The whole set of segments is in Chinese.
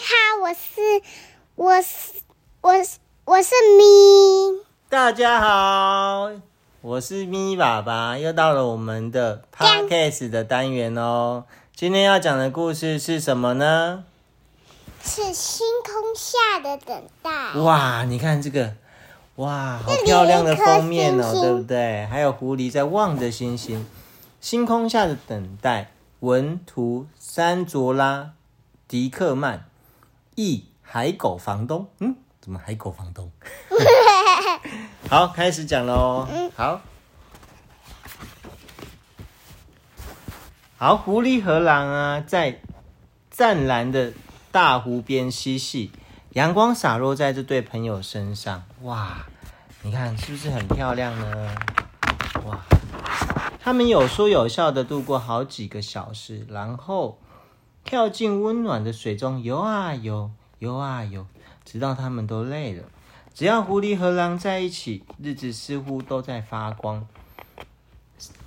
好，我是我是我是我是咪。大家好，我是咪爸爸，又到了我们的 Podcast 的单元哦。今天要讲的故事是什么呢？是星空下的等待。哇，你看这个，哇，好漂亮的封面哦，对不对？还有狐狸在望着星星。星空下的等待，文图山卓拉迪克曼，译海狗房东。嗯，怎么海狗房东？好，开始讲喽。嗯，好。好，狐狸和狼啊，在湛蓝的大湖边嬉戏，阳光洒落在这对朋友身上。哇，你看是不是很漂亮呢？哇，他们有说有笑的度过好几个小时，然后跳进温暖的水中游啊游，游啊游，直到他们都累了。只要狐狸和狼在一起，日子似乎都在发光。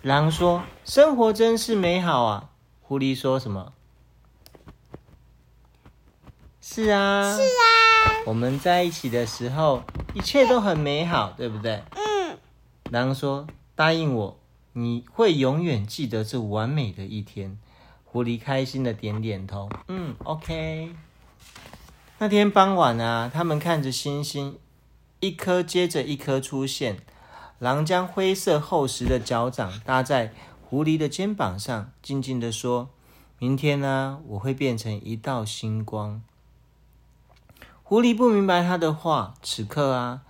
狼说：“生活真是美好啊！”狐狸说什么？是啊，是啊，我们在一起的时候，一切都很美好，对不对？嗯。狼说：“答应我，你会永远记得这完美的一天。”狐狸开心的点点头：“嗯，OK。”那天傍晚啊，他们看着星星，一颗接着一颗出现。狼将灰色厚实的脚掌搭在狐狸的肩膀上，静静的说：“明天呢，我会变成一道星光。”狐狸不明白他的话。此刻啊，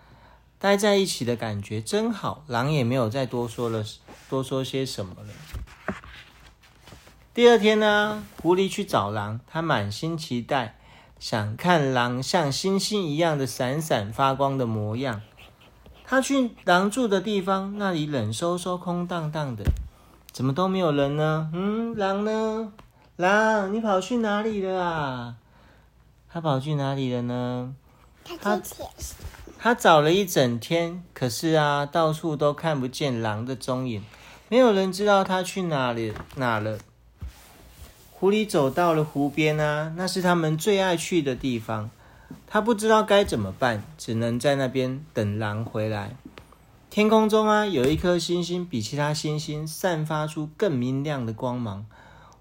待在一起的感觉真好。狼也没有再多说了，多说些什么了。第二天呢，狐狸去找狼，他满心期待，想看狼像星星一样的闪闪发光的模样。他去狼住的地方，那里冷飕飕、空荡荡的，怎么都没有人呢？嗯，狼呢？狼，你跑去哪里了啊？他跑去哪里了呢？他他找了一整天，可是啊，到处都看不见狼的踪影，没有人知道他去哪里哪了。狐狸走到了湖边啊，那是他们最爱去的地方。他不知道该怎么办，只能在那边等狼回来。天空中啊，有一颗星星比其他星星散发出更明亮的光芒。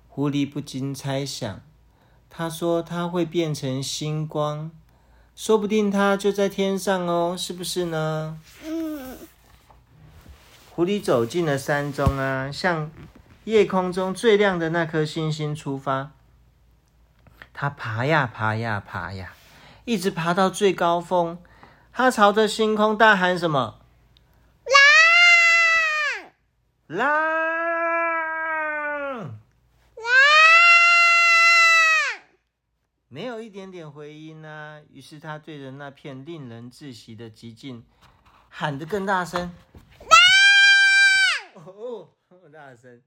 狐狸不禁猜想，他说他会变成星光，说不定他就在天上哦，是不是呢？嗯。狐狸走进了山中啊，向夜空中最亮的那颗星星出发。它爬呀爬呀爬呀。一直爬到最高峰，它朝着星空大喊：“什么？狼！狼！狼！”没有一点点回音啊！于是他对着那片令人窒息的寂静喊得更大声：“狼！”哦，这么大声！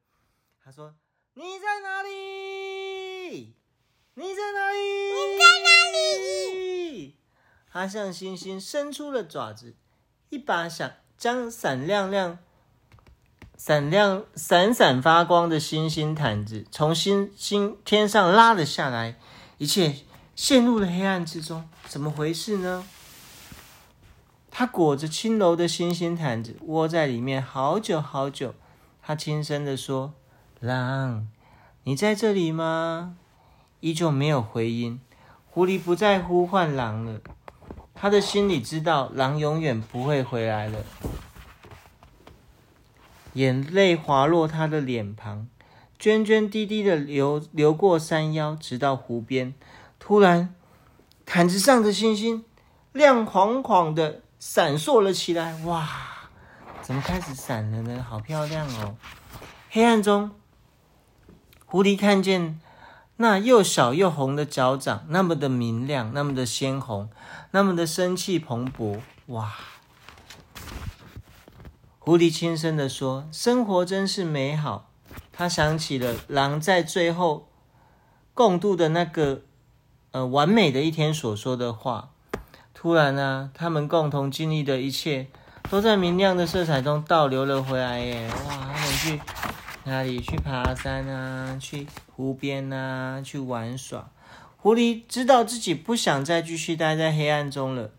他说：“你在哪里？你在哪里？你在哪里？”他向星星伸出了爪子，一把想将闪亮亮、闪亮、闪闪发光的星星毯子从星星天上拉了下来，一切陷入了黑暗之中。怎么回事呢？他裹着轻柔的星星毯子，窝在里面好久好久。他轻声地说：“狼，你在这里吗？”依旧没有回音。狐狸不再呼唤狼了。他的心里知道，狼永远不会回来了。眼泪滑落他的脸庞，涓涓滴滴的流流过山腰，直到湖边。突然，毯子上的星星亮晃晃的闪烁了起来。哇，怎么开始闪了呢？好漂亮哦！黑暗中，狐狸看见。那又小又红的脚掌，那么的明亮，那么的鲜红，那么的生气蓬勃，哇！狐狸轻声地说：“生活真是美好。”他想起了狼在最后共度的那个呃完美的一天所说的话。突然呢、他们共同经历的一切，都在明亮的色彩中倒流了回来耶！哇，他们去。哪里去爬山啊？去湖边啊？去玩耍。狐狸知道自己不想再继续待在黑暗中了，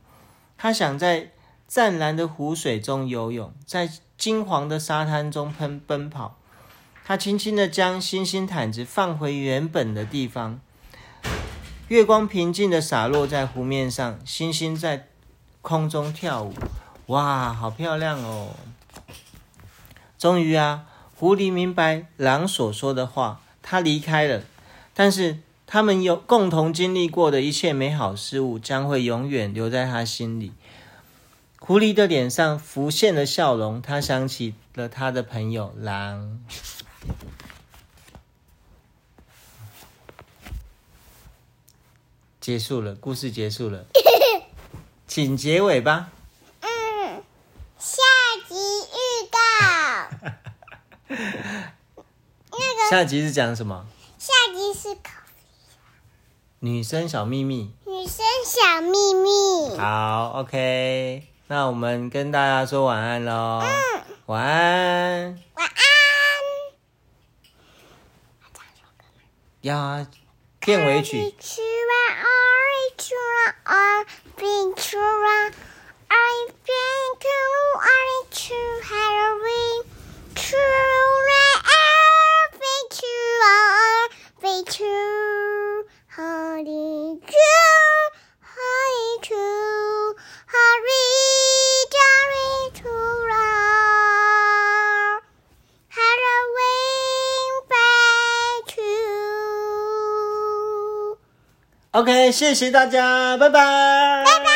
它想在湛蓝的湖水中游泳，在金黄的沙滩中奔奔跑。它轻轻地将星星毯子放回原本的地方，月光平静地洒落在湖面上，星星在空中跳舞。哇，好漂亮哦！终于啊，狐狸明白狼所说的话，他离开了。但是他们有共同经历过的一切美好事物，将会永远留在他心里。狐狸的脸上浮现了笑容，他想起了他的朋友狼。结束了，故事结束了，请结尾吧。下集是讲什么？下集是考女生小秘密。女生小秘密。好，OK，那我们跟大家说晚安喽。嗯，晚安。晚安。要片尾曲。OK，谢谢大家，拜拜。